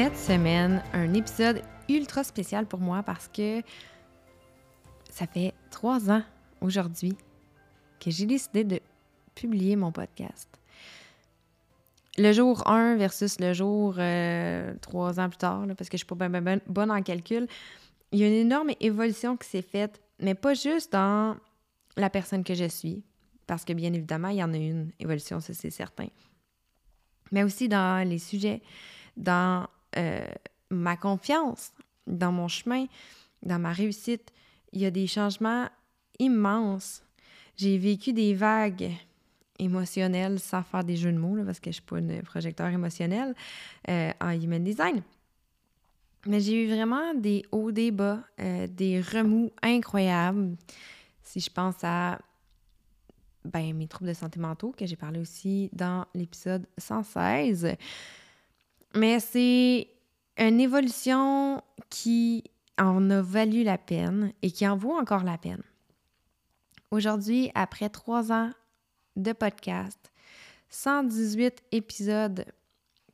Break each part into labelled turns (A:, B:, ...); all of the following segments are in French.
A: Cette semaine, un épisode ultra spécial pour moi parce que ça fait trois ans aujourd'hui que j'ai décidé de publier mon podcast. Le jour 1 versus le jour euh, trois ans plus tard, parce que je ne suis pas bonne en calcul, il y a une énorme évolution qui s'est faite, mais pas juste dans la personne que je suis, parce que bien évidemment, il y en a une évolution, ça c'est certain, mais aussi dans les sujets, dans euh, ma confiance, dans mon chemin, dans ma réussite. Il y a des changements immenses. J'ai vécu des vagues émotionnelles sans faire des jeux de mots, parce que je ne suis pas un projecteur émotionnel euh, en human design. Mais j'ai eu vraiment des hauts, des bas, euh, des remous incroyables. Si je pense à ben, mes troubles de santé mentaux, que j'ai parlé aussi dans l'épisode 116. Mais c'est une évolution qui en a valu la peine et qui en vaut encore la peine. Aujourd'hui, après trois ans de podcast, 118 épisodes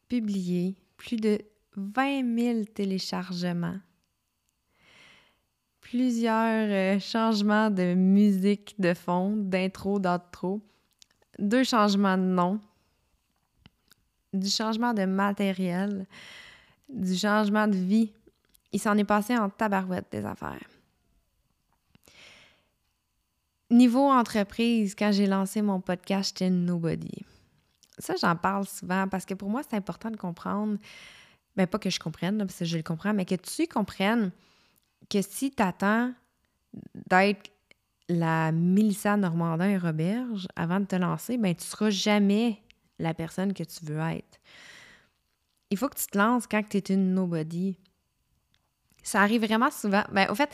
A: publiés, plus de 20 000 téléchargements, plusieurs euh, changements de musique de fond, d'intro, d'outro, deux changements de nom, du changement de matériel, du changement de vie. Il s'en est passé en tabarouette des affaires. Niveau entreprise, quand j'ai lancé mon podcast, j'étais nobody. Ça, j'en parle souvent parce que pour moi, c'est important de comprendre, ben pas que je comprenne, parce que je le comprends, mais que tu comprennes que si tu attends d'être la Mélissa Normandin et Roberge avant de te lancer, ben tu seras jamais la personne que tu veux être. Il faut que tu te lances quand tu es une nobody. Ça arrive vraiment souvent. Ben, au fait,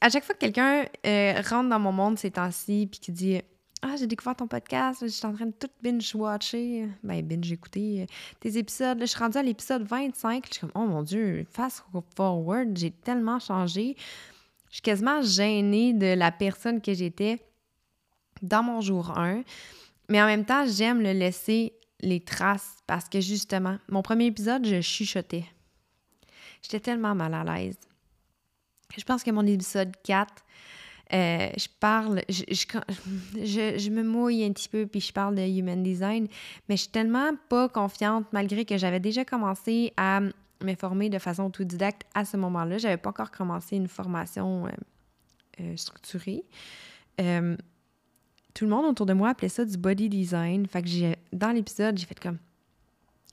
A: à chaque fois que quelqu'un euh, rentre dans mon monde ces temps-ci puis qui dit Ah, j'ai découvert ton podcast, je suis en train de tout binge-watcher, ben, binge-écouter euh, tes épisodes. je suis rendue à l'épisode 25. Je suis comme Oh mon Dieu, fast forward, j'ai tellement changé. Je suis quasiment gênée de la personne que j'étais dans mon jour 1. Mais en même temps, j'aime le laisser les traces parce que justement, mon premier épisode, je chuchotais. J'étais tellement mal à l'aise. Je pense que mon épisode 4, euh, je parle, je, je, me mouille un petit peu puis je parle de human design, mais je suis tellement pas confiante malgré que j'avais déjà commencé à me former de façon autodidacte à ce moment-là. J'avais pas encore commencé une formation euh, euh, structurée tout le monde autour de moi appelait ça du body design. Fait que j'ai, dans l'épisode, j'ai fait comme,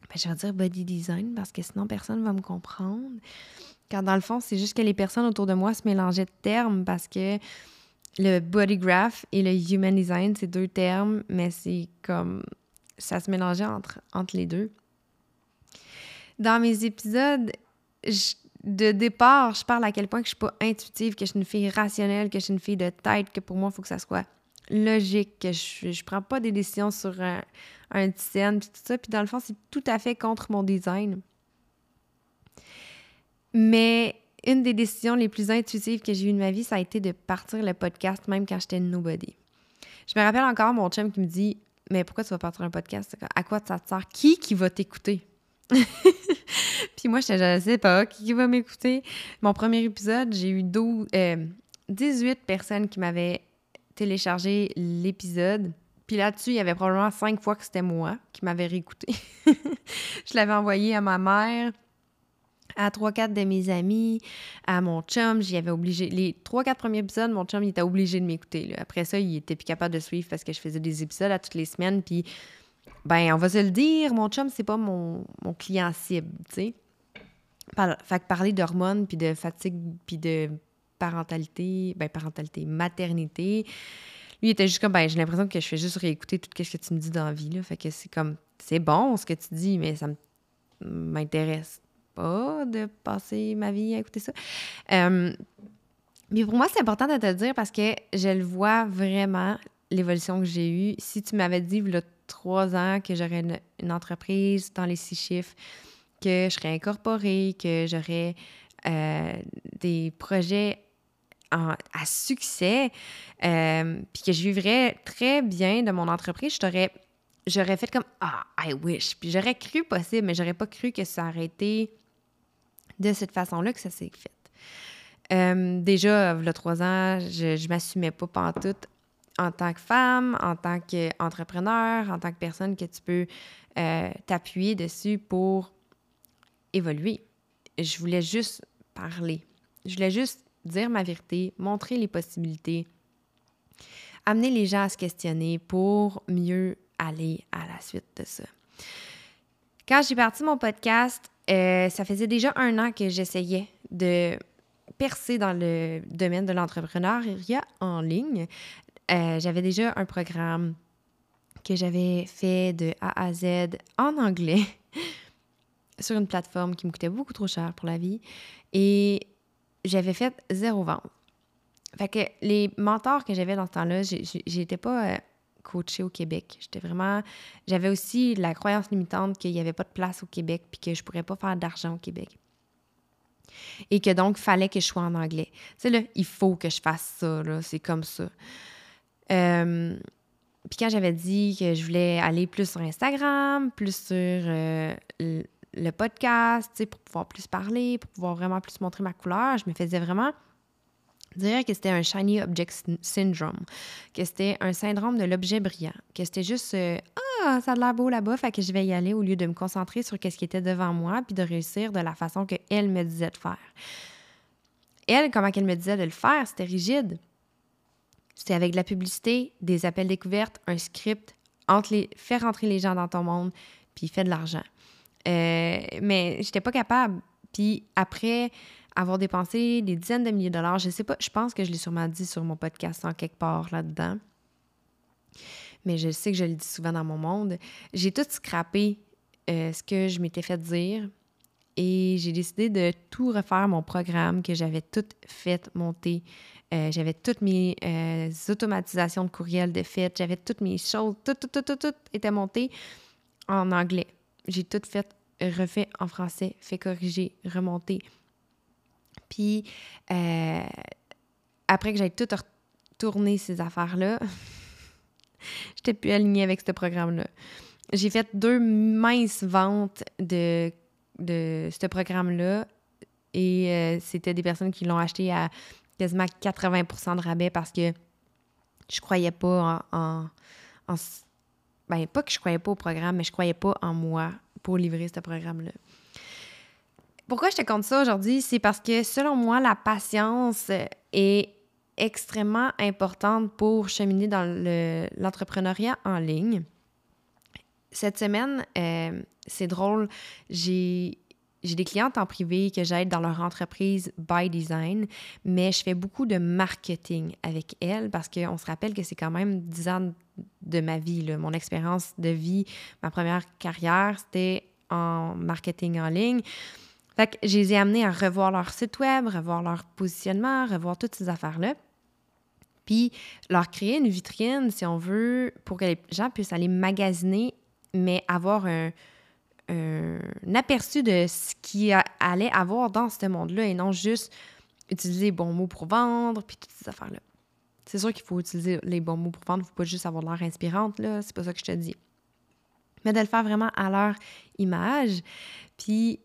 A: ben, je vais dire body design parce que sinon personne ne va me comprendre. Car dans le fond, c'est juste que les personnes autour de moi se mélangeaient de termes parce que le body graph et le human design, c'est deux termes, mais c'est comme ça se mélangeait entre, entre les deux. Dans mes épisodes, de départ, je parle à quel point que je suis pas intuitive, que je suis une fille rationnelle, que je suis une fille de tête, que pour moi, il faut que ça soit logique, que je ne prends pas des décisions sur un, un scène, puis tout ça. Puis dans le fond, c'est tout à fait contre mon design. Mais une des décisions les plus intuitives que j'ai eues de ma vie, ça a été de partir le podcast, même quand j'étais nobody. Je me rappelle encore mon chum qui me dit Mais pourquoi tu vas partir un podcast? À quoi ça te sert? Qui qui va t'écouter Puis moi, je ne sais pas qui va m'écouter? Mon premier épisode, j'ai eu 12, 18 euh, personnes qui m'avaient télécharger l'épisode. Puis là-dessus, il y avait probablement cinq fois que c'était moi qui m'avais réécouté. je l'avais envoyé à ma mère, à trois, quatre de mes amis, à mon chum. J'y avais obligé. Les trois, quatre premiers épisodes, mon chum, il était obligé de m'écouter. Après ça, il était plus capable de suivre parce que je faisais des épisodes à toutes les semaines. Puis, ben, on va se le dire, mon chum, c'est pas mon, mon client cible, tu sais. Fait que parler d'hormones, puis de fatigue, puis de parentalité, ben, parentalité, maternité, lui, il était juste comme, ben, j'ai l'impression que je fais juste réécouter tout ce que tu me dis dans la vie, là. Fait que c'est comme, c'est bon ce que tu dis, mais ça m'intéresse pas de passer ma vie à écouter ça. Euh, mais pour moi, c'est important de te le dire parce que je le vois vraiment, l'évolution que j'ai eue. Si tu m'avais dit, il y a trois ans, que j'aurais une, entreprise dans les six chiffres, que je serais incorporée, que j'aurais euh, des projets à succès, euh, puis que je vivrais très bien de mon entreprise, je j'aurais fait comme ah I wish puis j'aurais cru possible mais j'aurais pas cru que ça aurait été de cette façon-là que ça s'est fait. Euh, déjà, il y a trois ans, je, je m'assumais pas tout en tant que femme, en tant qu'entrepreneur, en tant que personne que tu peux euh, t'appuyer dessus pour évoluer. Je voulais juste parler. Je voulais juste dire ma vérité, montrer les possibilités, amener les gens à se questionner pour mieux aller à la suite de ça. Quand j'ai parti mon podcast, euh, ça faisait déjà un an que j'essayais de percer dans le domaine de l'entrepreneuriat en ligne. Euh, j'avais déjà un programme que j'avais fait de A à Z en anglais sur une plateforme qui me coûtait beaucoup trop cher pour la vie. Et j'avais fait zéro vente. Fait que les mentors que j'avais dans ce temps-là, j'étais pas euh, coachée au Québec. J'étais vraiment. J'avais aussi la croyance limitante qu'il n'y avait pas de place au Québec puis que je pourrais pas faire d'argent au Québec. Et que donc, fallait que je sois en anglais. Tu sais, il faut que je fasse ça, là. C'est comme ça. Euh, puis quand j'avais dit que je voulais aller plus sur Instagram, plus sur euh, le podcast, pour pouvoir plus parler, pour pouvoir vraiment plus montrer ma couleur. Je me faisais vraiment dire que c'était un shiny object syndrome, que c'était un syndrome de l'objet brillant, que c'était juste euh, ah ça a l'air beau là-bas, fait que je vais y aller au lieu de me concentrer sur ce qui était devant moi puis de réussir de la façon que elle me disait de faire. Elle, comment qu'elle me disait de le faire, c'était rigide. C'était avec de la publicité, des appels découvertes, un script, entre les, faire rentrer les gens dans ton monde, puis fait de l'argent. Euh, mais j'étais pas capable. Puis après avoir dépensé des dizaines de milliers de dollars, je sais pas, je pense que je l'ai sûrement dit sur mon podcast en quelque part là-dedans. Mais je sais que je le dis souvent dans mon monde. J'ai tout scrappé euh, ce que je m'étais fait dire et j'ai décidé de tout refaire mon programme que j'avais tout fait monter. Euh, j'avais toutes mes automatisations de courriel de fait, j'avais toutes mes choses, tout, tout, tout, tout, tout était monté en anglais j'ai tout fait, refait en français, fait corriger, remonter. Puis, euh, après que j'ai tout retourné ces affaires-là, j'étais plus alignée avec ce programme-là. J'ai fait deux minces ventes de, de ce programme-là et euh, c'était des personnes qui l'ont acheté à quasiment 80% de rabais parce que je croyais pas en, en ben, pas que je croyais pas au programme, mais je croyais pas en moi pour livrer ce programme-là. Pourquoi je te compte ça aujourd'hui? C'est parce que selon moi, la patience est extrêmement importante pour cheminer dans l'entrepreneuriat en ligne. Cette semaine, euh, c'est drôle, j'ai j'ai des clientes en privé que j'aide dans leur entreprise by design, mais je fais beaucoup de marketing avec elles parce qu'on se rappelle que c'est quand même 10 ans de ma vie. Mon expérience de vie, ma première carrière, c'était en marketing en ligne. Fait que je les ai amenées à revoir leur site web, revoir leur positionnement, revoir toutes ces affaires-là. Puis leur créer une vitrine, si on veut, pour que les gens puissent aller magasiner, mais avoir un, un aperçu de ce qu'il allait avoir dans ce monde-là et non juste utiliser les bons mots pour vendre, puis toutes ces affaires-là. C'est sûr qu'il faut utiliser les bons mots pour vendre, il ne faut pas juste avoir l'air inspirante, là, c'est pas ça que je te dis. Mais de le faire vraiment à leur image. Puis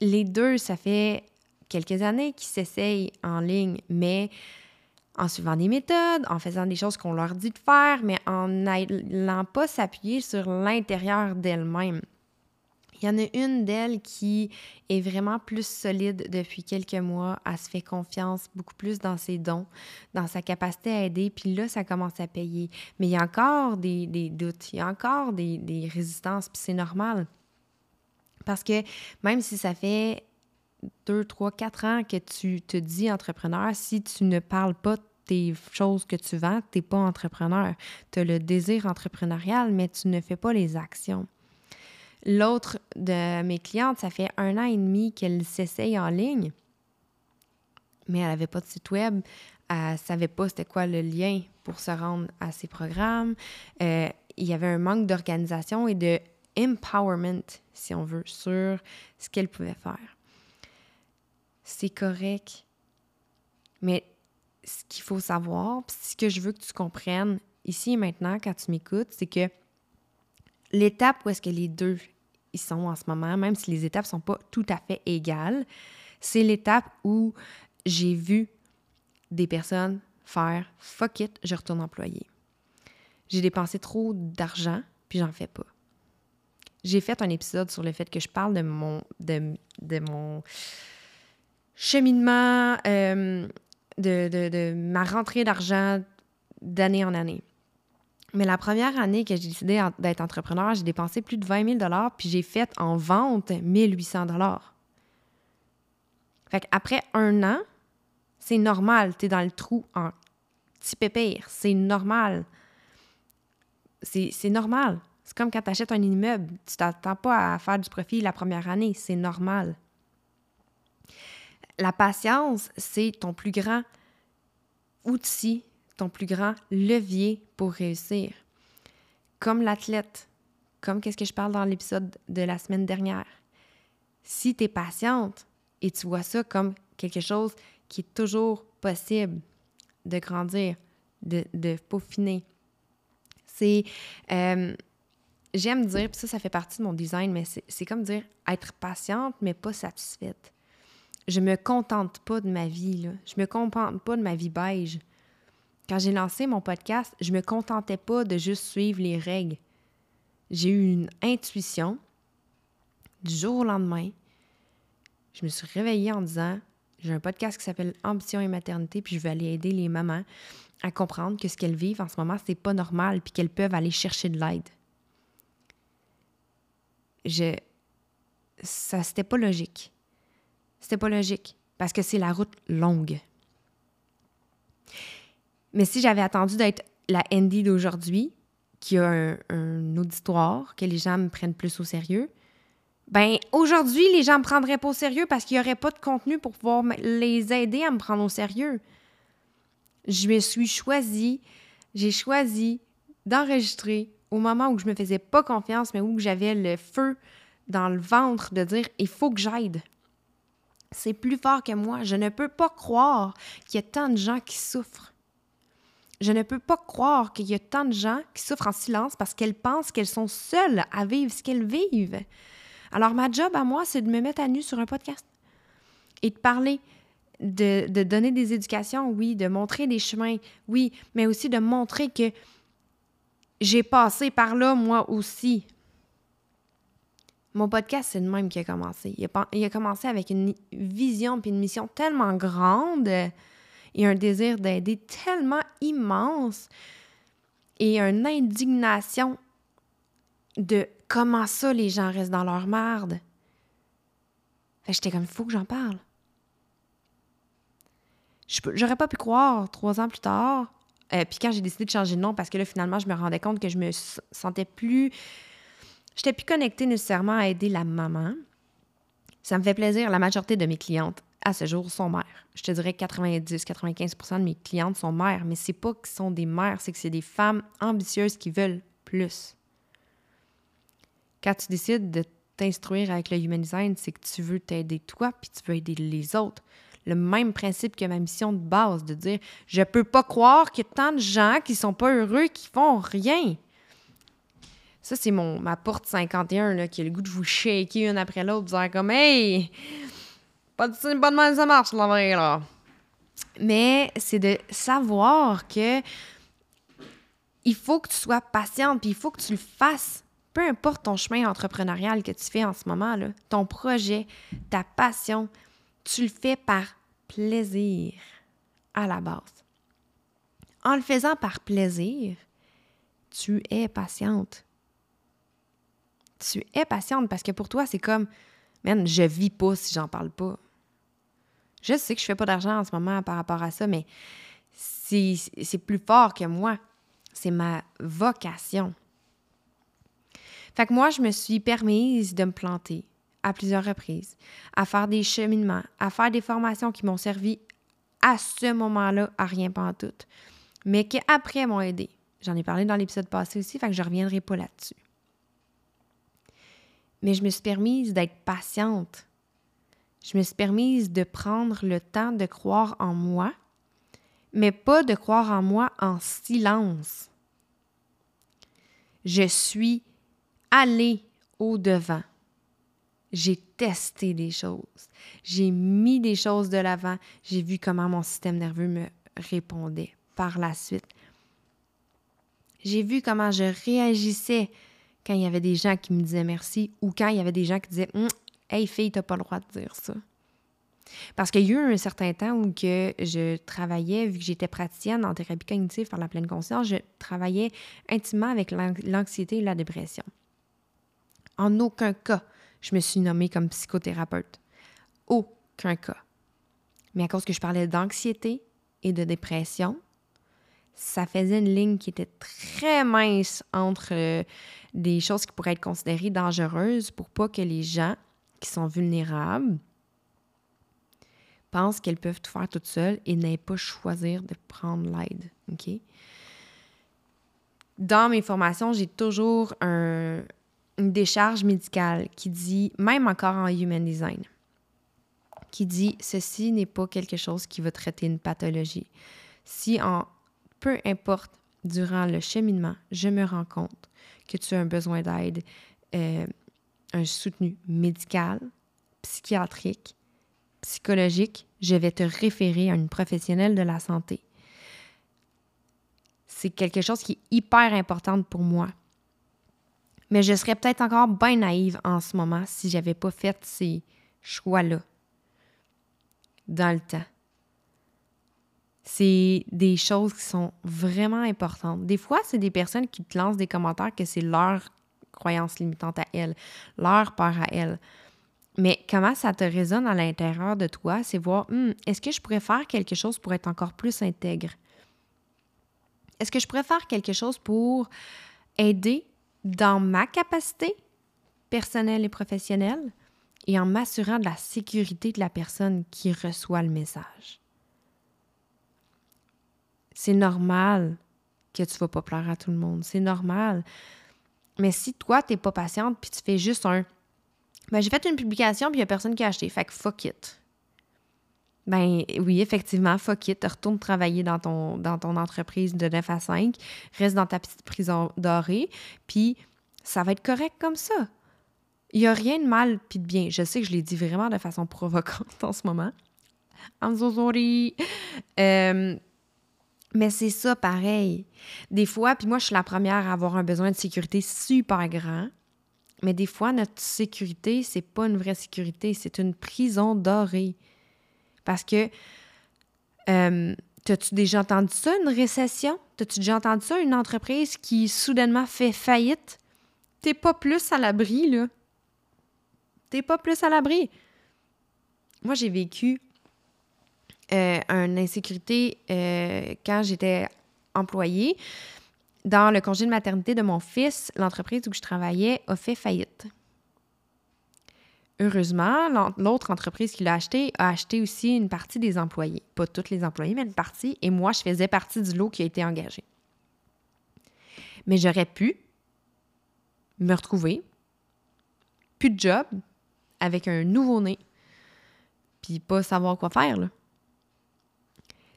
A: les deux, ça fait quelques années qu'ils s'essayent en ligne, mais en suivant des méthodes, en faisant des choses qu'on leur dit de faire, mais en n'allant pas s'appuyer sur l'intérieur d'elles-mêmes. Il y en a une d'elles qui est vraiment plus solide depuis quelques mois. Elle se fait confiance beaucoup plus dans ses dons, dans sa capacité à aider. Puis là, ça commence à payer. Mais il y a encore des, doutes, il y a encore des, résistances, puis c'est normal. Parce que même si ça fait deux, trois, quatre ans que tu te dis entrepreneur, si tu ne parles pas des choses que tu vends, tu n'es pas entrepreneur. Tu as le désir entrepreneurial, mais tu ne fais pas les actions. L'autre de mes clientes, ça fait un an et demi qu'elle s'essaye en ligne, mais elle n'avait pas de site web. Elle ne savait pas c'était quoi le lien pour se rendre à ses programmes. Euh, il y avait un manque d'organisation et de empowerment, si on veut, sur ce qu'elle pouvait faire. C'est correct. Mais ce qu'il faut savoir, ce que je veux que tu comprennes ici et maintenant quand tu m'écoutes, c'est que l'étape où est-ce que les deux ils sont en ce moment, même si les étapes sont pas tout à fait égales, c'est l'étape où j'ai vu des personnes faire fuck it, je retourne employé. J'ai dépensé trop d'argent, puis j'en fais pas. J'ai fait un épisode sur le fait que je parle de mon, de, mon cheminement, euh, de, de, ma rentrée d'argent d'année en année. Mais la première année que j'ai décidé d'être entrepreneur, j'ai dépensé plus de 20 000 puis j'ai fait en vente 1800 Fait qu'après un an, c'est normal, tu es dans le trou en petit pépère. C'est normal. C'est normal. C'est comme quand tu achètes un immeuble, tu t'attends pas à faire du profit la première année, c'est normal. La patience, c'est ton plus grand outil, ton plus grand levier pour réussir. Comme l'athlète, comme qu'est-ce que je parle dans l'épisode de la semaine dernière. Si tu es patiente et tu vois ça comme quelque chose qui est toujours possible de grandir, de, de peaufiner, c'est euh, j'aime dire, puis ça, ça fait partie de mon design, mais c'est comme dire être patiente, mais pas satisfaite. Je me contente pas de ma vie, là. Je me contente pas de ma vie beige. Quand j'ai lancé mon podcast, je me contentais pas de juste suivre les règles. J'ai eu une intuition du jour au lendemain. Je me suis réveillée en disant j'ai un podcast qui s'appelle Ambition et maternité, puis je vais aller aider les mamans à comprendre que ce qu'elles vivent en ce moment, c'est pas normal, puis qu'elles peuvent aller chercher de l'aide je ça c'était pas logique. C'était pas logique parce que c'est la route longue. Mais si j'avais attendu d'être la Andy d'aujourd'hui, qui a un, auditoire, que les gens me prennent plus au sérieux, ben aujourd'hui, les gens me prendraient pas au sérieux parce qu'il n'y aurait pas de contenu pour pouvoir les aider à me prendre au sérieux. Je me suis choisie, j'ai choisi d'enregistrer au moment où je me faisais pas confiance, mais où j'avais le feu dans le ventre de dire il faut que j'aide. C'est plus fort que moi. Je ne peux pas croire qu'il y a tant de gens qui souffrent. Je ne peux pas croire qu'il y a tant de gens qui souffrent en silence parce qu'elles pensent qu'elles sont seules à vivre ce qu'elles vivent. Alors, ma job à moi, c'est de me mettre à nu sur un podcast et de parler, de, de donner des éducations, oui, de montrer des chemins, oui, mais aussi de montrer que j'ai passé par là, moi aussi. Mon podcast, c'est le même qui a commencé. Il a, commencé avec une vision et une mission tellement grande et un désir d'aider tellement immense et une indignation de comment ça les gens restent dans leur marde. J'étais comme, il faut que j'en parle. J'aurais pas pu croire trois ans plus tard euh, puis quand j'ai décidé de changer de nom, parce que là, finalement, je me rendais compte que je me sentais plus. J'étais plus connectée nécessairement à aider la maman. Ça me fait plaisir. La majorité de mes clientes, à ce jour, sont mères. Je te dirais 90-95% de mes clientes sont mères, mais c'est pas que sont des mères, c'est que c'est des femmes ambitieuses qui veulent plus. Quand tu décides de t'instruire avec le Human Design, c'est que tu veux t'aider toi, puis tu veux aider les autres le même principe que ma mission de base, de dire je peux pas croire qu'il y a tant de gens qui sont pas heureux, qui font rien. Ça, c'est mon ma porte 51 là, qui a le goût de vous shaker une après l'autre, dire comme Hey! Pas de, pas de mal ça marche, la vraie, là. Mais c'est de savoir que il faut que tu sois patiente, puis il faut que tu le fasses. Peu importe ton chemin entrepreneurial que tu fais en ce moment, là, ton projet, ta passion, tu le fais par plaisir à la base. En le faisant par plaisir, tu es patiente. Tu es patiente parce que pour toi, c'est comme, man, je vis pas si j'en parle pas. Je sais que je fais pas d'argent en ce moment par rapport à ça, mais c'est plus fort que moi. C'est ma vocation. Fait que moi, je me suis permise de me planter à plusieurs reprises, à faire des cheminements, à faire des formations qui m'ont servi à ce moment-là à rien tout, mais qui après m'ont aidé. J'en ai parlé dans l'épisode passé aussi, fait que je ne reviendrai pas là-dessus. Mais je me suis permise d'être patiente. Je me suis permise de prendre le temps de croire en moi, mais pas de croire en moi en silence. Je suis allée au-devant j'ai testé des choses. J'ai mis des choses de l'avant. J'ai vu comment mon système nerveux me répondait par la suite. J'ai vu comment je réagissais quand il y avait des gens qui me disaient merci ou quand il y avait des gens qui disaient hum, Hey fille, t'as pas le droit de dire ça. Parce qu'il y a eu un certain temps où je travaillais, vu que j'étais praticienne en thérapie cognitive par la pleine conscience, je travaillais intimement avec l'anxiété et la dépression. En aucun cas, je me suis nommée comme psychothérapeute. Aucun cas. Mais à cause que je parlais d'anxiété et de dépression, ça faisait une ligne qui était très mince entre euh, des choses qui pourraient être considérées dangereuses pour pas que les gens qui sont vulnérables pensent qu'elles peuvent tout faire toutes seules et n'aient pas choisir de prendre l'aide. Dans mes formations, j'ai toujours un, une décharge médicale qui dit, même encore en Human Design, qui dit ceci n'est pas quelque chose qui va traiter une pathologie. Si en peu importe durant le cheminement, je me rends compte que tu as un besoin d'aide, euh, un soutenu médical, psychiatrique, psychologique, je vais te référer à une professionnelle de la santé. C'est quelque chose qui est hyper important pour moi mais je serais peut-être encore bien naïve en ce moment si j'avais pas fait ces choix-là dans le temps. C'est des choses qui sont vraiment importantes. Des fois, c'est des personnes qui te lancent des commentaires que c'est leur croyance limitante à elles, leur peur à elles. Mais comment ça te résonne à l'intérieur de toi, c'est voir, hmm, est-ce que je pourrais faire quelque chose pour être encore plus intègre? Est-ce que je pourrais faire quelque chose pour aider dans ma capacité personnelle et professionnelle et en m'assurant de la sécurité de la personne qui reçoit le message? C'est normal que tu ne vas pas plaire à tout le monde. C'est normal. Mais si toi, tu n'es pas patiente puis tu fais juste un ben, j'ai fait une publication puis il n'y a personne qui a acheté. Fait que fuck it. Ben oui, effectivement, fuck it. Retourne travailler dans ton, dans ton entreprise de 9 à 5. Reste dans ta petite prison dorée. Puis ça va être correct comme ça. Il n'y a rien de mal puis de bien. Je sais que je l'ai dit vraiment de façon provocante en ce moment. I'm so sorry. Euh, mais c'est ça pareil. Des fois, puis moi, je suis la première à avoir un besoin de sécurité super grand. Mais des fois, notre sécurité, c'est pas une vraie sécurité, c'est une prison dorée. Parce que, euh, t'as-tu déjà entendu ça, une récession? T'as-tu déjà entendu ça, une entreprise qui soudainement fait faillite? T'es pas plus à l'abri, là. T'es pas plus à l'abri. Moi, j'ai vécu euh, une insécurité euh, quand j'étais employée. Dans le congé de maternité de mon fils, l'entreprise où je travaillais a fait faillite. Heureusement, l'autre entreprise qui l'a acheté a acheté aussi une partie des employés. Pas tous les employés, mais une partie. Et moi, je faisais partie du lot qui a été engagé. Mais j'aurais pu me retrouver, plus de job, avec un nouveau-né, puis pas savoir quoi faire. Là.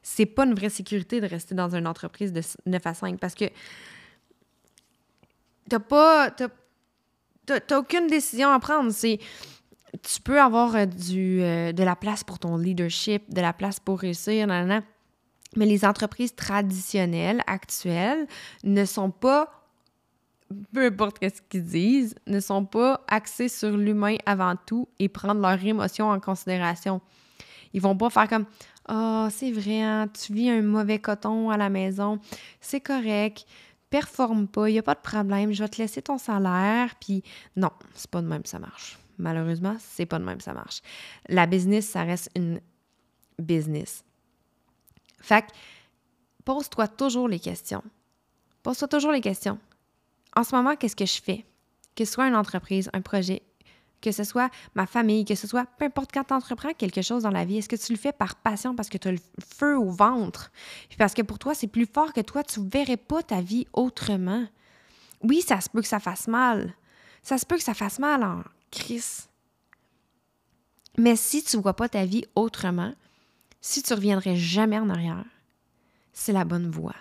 A: C'est pas une vraie sécurité de rester dans une entreprise de 9 à 5 parce que t'as pas. T'as, t'as aucune décision à prendre. C'est tu peux avoir euh, du, euh, de la place pour ton leadership, de la place pour réussir, nanana. mais les entreprises traditionnelles, actuelles, ne sont pas, peu importe ce qu'ils disent, ne sont pas axées sur l'humain avant tout et prendre leurs émotions en considération. Ils vont pas faire comme Ah, oh, c'est vrai, hein, tu vis un mauvais coton à la maison, c'est correct, performe pas, il n'y a pas de problème, je vais te laisser ton salaire. Puis non, c'est pas de même ça marche. Malheureusement, c'est pas de même ça marche. La business, ça reste une business. Fait pose-toi toujours les questions. Pose-toi toujours les questions. En ce moment, qu'est-ce que je fais? Que ce soit une entreprise, un projet, que ce soit ma famille, que ce soit peu importe quand tu entreprends quelque chose dans la vie, est-ce que tu le fais par passion parce que tu as le feu au ventre? Puis parce que pour toi, c'est plus fort que toi, tu ne verrais pas ta vie autrement. Oui, ça se peut que ça fasse mal. Ça se peut que ça fasse mal en crise. Mais si tu ne vois pas ta vie autrement, si tu reviendrais jamais en arrière, c'est la bonne voie.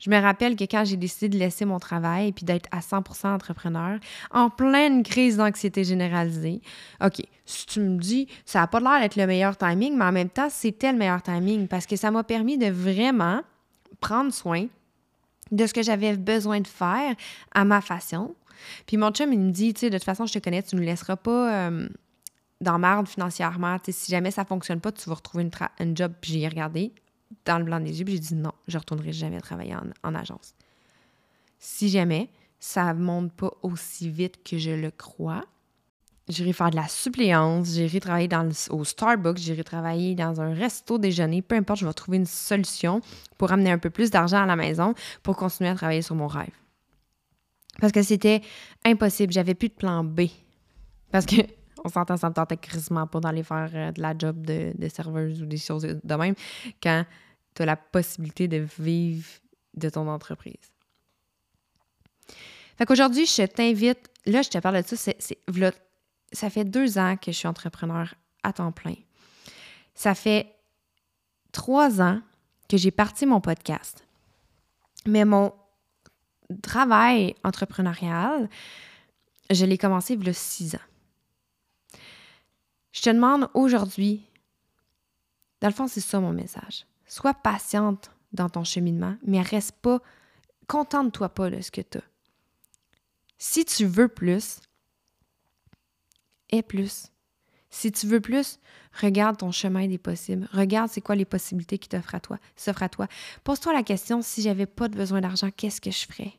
A: Je me rappelle que quand j'ai décidé de laisser mon travail et puis d'être à 100% entrepreneur, en pleine crise d'anxiété généralisée, OK, si tu me dis, ça n'a pas l'air d'être le meilleur timing, mais en même temps, c'était le meilleur timing parce que ça m'a permis de vraiment prendre soin de ce que j'avais besoin de faire à ma façon. Puis mon chum, il me dit, tu sais, de toute façon, je te connais, tu ne nous laisseras pas euh, dans marde financièrement. si jamais ça ne fonctionne pas, tu vas retrouver une, job. Puis j'ai regardé dans le blanc des yeux, j'ai dit non, je ne retournerai jamais travailler en, agence. Si jamais ça ne monte pas aussi vite que je le crois, j'irai faire de la suppléance, j'irai travailler dans au Starbucks, j'irai travailler dans un resto déjeuner, peu importe, je vais trouver une solution pour amener un peu plus d'argent à la maison pour continuer à travailler sur mon rêve. Parce que c'était impossible, j'avais plus de plan B. Parce que on s'entend, ça me tentait quasiment pas d'aller faire euh, de la job de, serveuse ou des choses de même quand tu as la possibilité de vivre de ton entreprise. Fait qu'aujourd'hui, je t'invite, là, je te parle de ça, c'est, ça fait deux ans que je suis entrepreneur à temps plein. Ça fait trois ans que j'ai parti mon podcast. Mais mon travail entrepreneurial, je l'ai commencé il y a six ans. Je te demande aujourd'hui, dans le fond, c'est ça mon message. Sois patiente dans ton cheminement, mais reste pas, contente-toi pas de ce que tu as. Si tu veux plus, aie plus. Si tu veux plus, regarde ton chemin des possibles. Regarde c'est quoi les possibilités qui t'offrent à toi, s'offrent à toi. Pose-toi la question si j'avais pas de besoin d'argent, qu'est-ce que je ferais?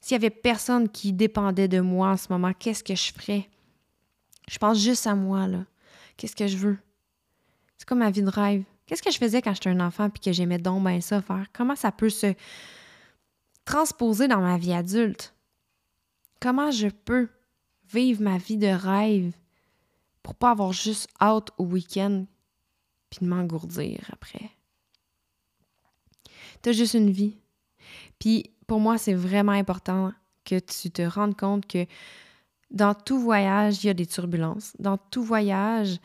A: S'il y avait personne qui dépendait de moi en ce moment, qu'est-ce que je ferais? Je pense juste à moi, là. Qu'est-ce que je veux? C'est comme ma vie de rêve. Qu'est-ce que je faisais quand j'étais un enfant puis que j'aimais donc bien ça faire? Comment ça peut se transposer dans ma vie adulte? Comment je peux vivre ma vie de rêve pour pas avoir juste hâte au week-end puis de m'engourdir après? T'as juste une vie. Puis pour moi, c'est vraiment important que tu te rendes compte que dans tout voyage, il y a des turbulences. Dans tout voyage,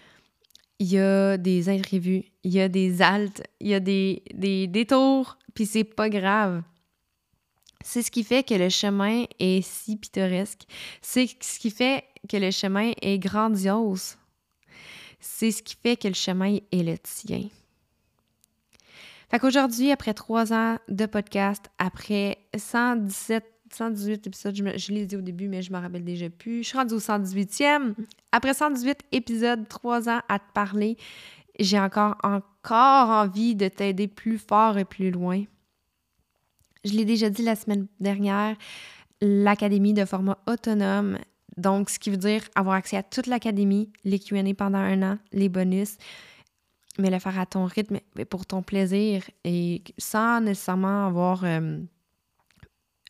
A: il y a des imprévus, il y a des haltes, il y a des, des détours, puis c'est pas grave. C'est ce qui fait que le chemin est si pittoresque. C'est ce qui fait que le chemin est grandiose. C'est ce qui fait que le chemin est le tien. Fait qu'aujourd'hui, après trois ans de podcast, après 117 118 épisodes, je, l'ai dit au début, mais je me rappelle déjà plus. Je suis rendue au 118e. Après 118 épisodes, trois ans à te parler, j'ai encore, encore envie de t'aider plus fort et plus loin. Je l'ai déjà dit la semaine dernière, l'académie de format autonome. Donc, ce qui veut dire avoir accès à toute l'académie, les Q&A pendant un an, les bonus, mais le faire à ton rythme, pour ton plaisir et sans nécessairement avoir... Euh,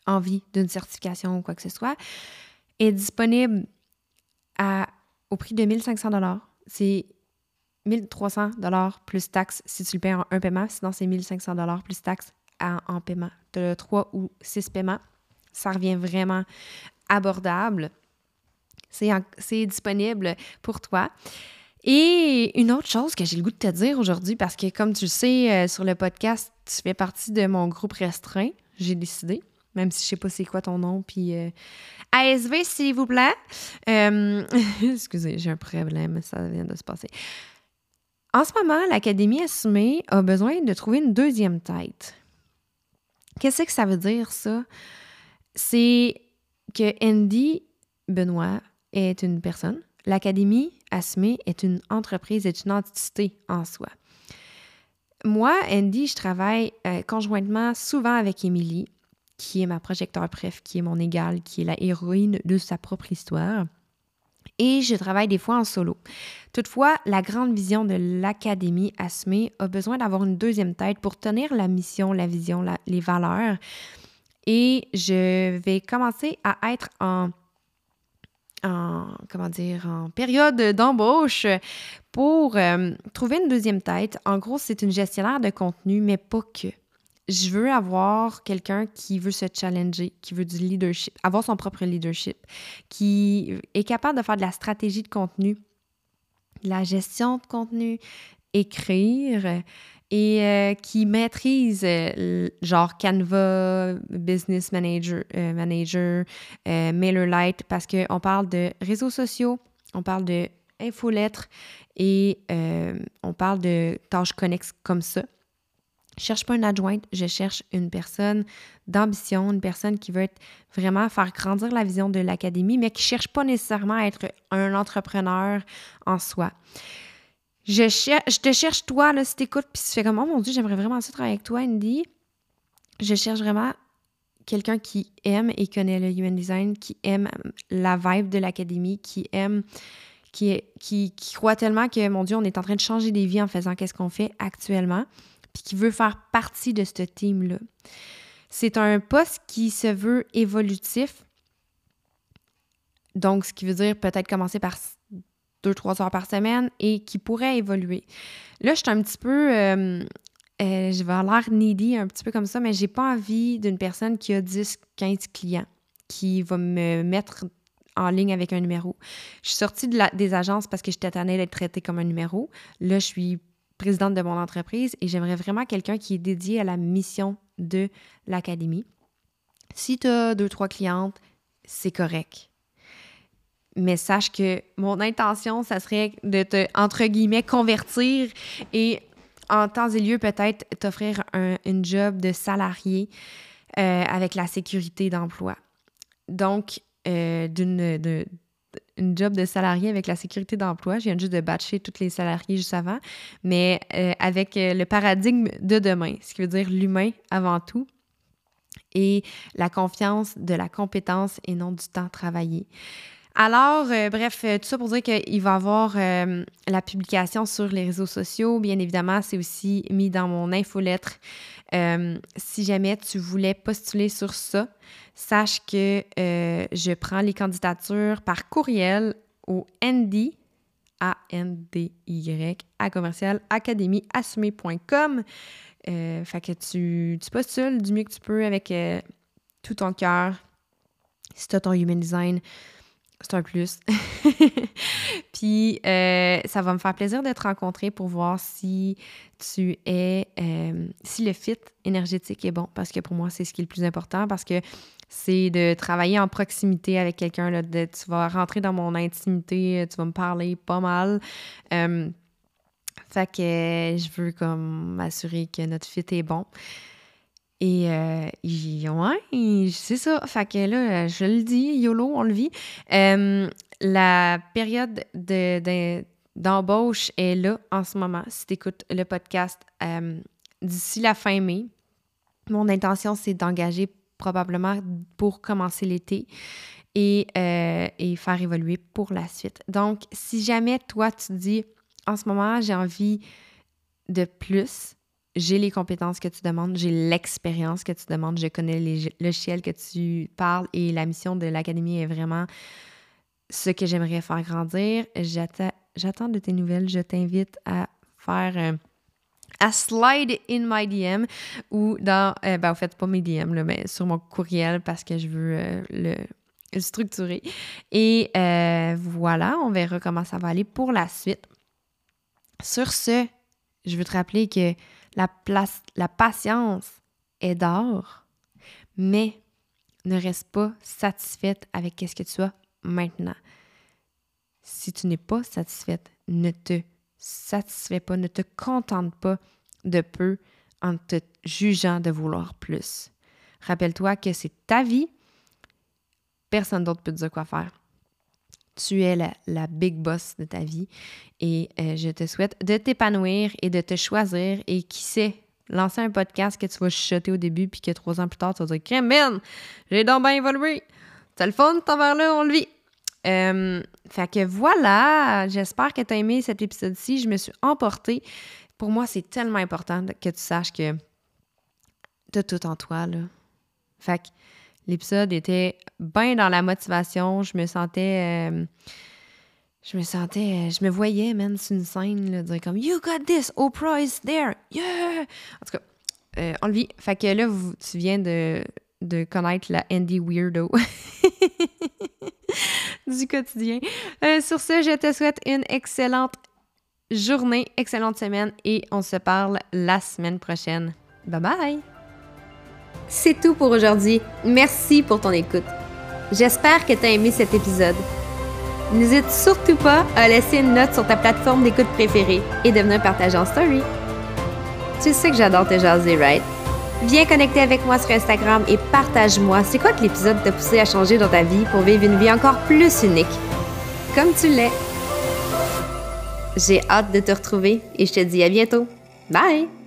A: envie d'une certification ou quoi que ce soit, est disponible au prix de 1500 C'est 1300 plus taxes si tu le paies en un paiement, sinon c'est 1500 plus taxes en, paiement. Tu as 3 ou 6 paiements. Ça revient vraiment abordable. C'est disponible pour toi. Et une autre chose que j'ai le goût de te dire aujourd'hui, parce que comme tu le sais, euh, sur le podcast, tu fais partie de mon groupe restreint, j'ai décidé même si je sais pas c'est quoi ton nom. Puis euh, ASV, s'il vous plaît. Euh, excusez, j'ai un problème, ça vient de se passer. En ce moment, l'Académie Assumée a besoin de trouver une deuxième tête. Qu'est-ce que ça veut dire, ça? C'est que Andy Benoît est une personne. L'Académie Assumée est une entreprise, est une entité en soi. Moi, Andy, je travaille euh, conjointement souvent avec Émilie, qui est ma projecteur préf, qui est mon égale, qui est la héroïne de sa propre histoire. Et je travaille des fois en solo. Toutefois, la grande vision de l'Académie Asmé a besoin d'avoir une deuxième tête pour tenir la mission, la vision, les valeurs. Et je vais commencer à être en en, comment dire, période d'embauche pour euh, trouver une deuxième tête. En gros, c'est une gestionnaire de contenu, mais pas que. Je veux avoir quelqu'un qui veut se challenger, qui veut du leadership, avoir son propre leadership, qui est capable de faire de la stratégie de contenu, de la gestion de contenu, écrire, et euh, qui maîtrise euh, genre Canva, Business Manager, euh, Manager MailerLite, parce qu'on parle de réseaux sociaux, on parle de infolettres et on parle de tâches connexes comme ça. Je cherche pas une adjointe, je cherche une personne d'ambition, une personne qui veut vraiment faire grandir la vision de l'académie, mais qui cherche pas nécessairement à être un entrepreneur en soi. Je, je te cherche, toi, là, si t'écoutes, puis tu fais comme, oh mon Dieu, j'aimerais vraiment ça travailler avec toi, Andy. Je cherche vraiment quelqu'un qui aime et connaît le human design, qui aime la vibe de l'académie, qui aime, qui, qui, qui croit tellement que, mon Dieu, on est en train de changer des vies en faisant qu'est-ce qu'on fait actuellement, puis qui veut faire partie de ce team-là. C'est un poste qui se veut évolutif. Donc, ce qui veut dire peut-être commencer par deux, trois heures par semaine et qui pourrait évoluer. Là, je suis un petit peu. Euh, euh, je vais avoir l'air needy un petit peu comme ça, mais j'ai pas envie d'une personne qui a 10, 15 clients qui va me mettre en ligne avec un numéro. Je suis sortie de la, des agences parce que j'étais tannée d'être traitée comme un numéro. Là, je suis présidente de mon entreprise et j'aimerais vraiment quelqu'un qui est dédié à la mission de l'académie. Si tu as deux, trois clientes, c'est correct mais sache que mon intention, ça serait de te, entre guillemets, convertir et en temps et lieu, peut-être t'offrir un une job de salarié euh, avec la sécurité d'emploi. Donc, euh, d'une une job de salarié avec la sécurité d'emploi. Je viens juste de batcher tous les salariés juste avant, mais euh, avec le paradigme de demain, ce qui veut dire l'humain avant tout et la confiance de la compétence et non du temps travaillé. Alors, euh, bref, euh, tout ça pour dire qu'il va y avoir euh, la publication sur les réseaux sociaux. Bien évidemment, c'est aussi mis dans mon infolettre. si jamais tu voulais postuler sur ça, sache que je prends les candidatures par courriel au ND, A-N-D-Y, à commercial académieassumé.com. fait que tu, tu postules du mieux que tu peux avec tout ton cœur. Si tu as ton human design, c'est un plus. Puis euh, ça va me faire plaisir de te rencontrer pour voir si tu es, euh, si le fit énergétique est bon, parce que pour moi, c'est ce qui est le plus important, parce que c'est de travailler en proximité avec quelqu'un. Tu vas rentrer dans mon intimité, tu vas me parler pas mal. Euh, fait que je veux comme m'assurer que notre fit est bon. Et euh, ouais, c'est ça. Fait que là, je le dis, YOLO, on le vit. Euh, la période de, d'embauche est là en ce moment. Si tu écoutes le podcast euh, d'ici la fin mai, mon intention, c'est d'engager probablement pour commencer l'été et, euh, et faire évoluer pour la suite. Donc, si jamais toi, tu dis, en ce moment, j'ai envie de plus, j'ai les compétences que tu demandes, j'ai l'expérience que tu demandes, je connais les logiciels que tu parles et la mission de l'Académie est vraiment ce que j'aimerais faire grandir. J'attends de tes nouvelles. Je t'invite à faire un à slide in my DM ou dans, euh, ben, en pas mes DM, là, mais sur mon courriel parce que je veux euh, le, structurer. Et euh, voilà, on verra comment ça va aller pour la suite. Sur ce, je veux te rappeler que la, place, la patience est d'or, mais Ne reste pas satisfaite avec ce que tu as maintenant. Si tu n'es pas satisfaite, ne te satisfais pas, ne te contente pas de peu en te jugeant de vouloir plus. Rappelle-toi que c'est ta vie, personne d'autre peut te dire quoi faire. Tu es la, big boss de ta vie et euh, je te souhaite de t'épanouir et de te choisir et qui sait, lancer un podcast que tu vas chuchoter au début puis que trois ans plus tard, tu vas dire man, j'ai donc bien évolué. C'est le fun, t'en là, on le vit. Euh, fait que voilà, j'espère que tu as aimé cet épisode-ci. Je me suis emportée. Pour moi, c'est tellement important que tu saches que tu as tout en toi. Là. Fait que l'épisode était bien dans la motivation. Je me sentais. Euh, je me sentais. Euh, je me voyais, man, sur une scène, là, dire comme You got this, Oprah is there, yeah! En tout cas, euh, on le vit. Fait que là, tu viens de, de connaître la Andy Weirdo du quotidien. Euh, sur ce, je te souhaite une excellente journée, excellente semaine et on se parle la semaine prochaine. Bye bye!
B: C'est tout pour aujourd'hui. Merci pour ton écoute. J'espère que tu as aimé cet épisode. N'hésite surtout pas à laisser une note sur ta plateforme d'écoute préférée et de venir partager en story. Tu sais que j'adore te jaser, right? Viens connecter avec moi sur Instagram et partage-moi c'est quoi que l'épisode t'a poussé à changer dans ta vie pour vivre une vie encore plus unique. Comme tu l'es. J'ai hâte de te retrouver et je te dis à bientôt. Bye!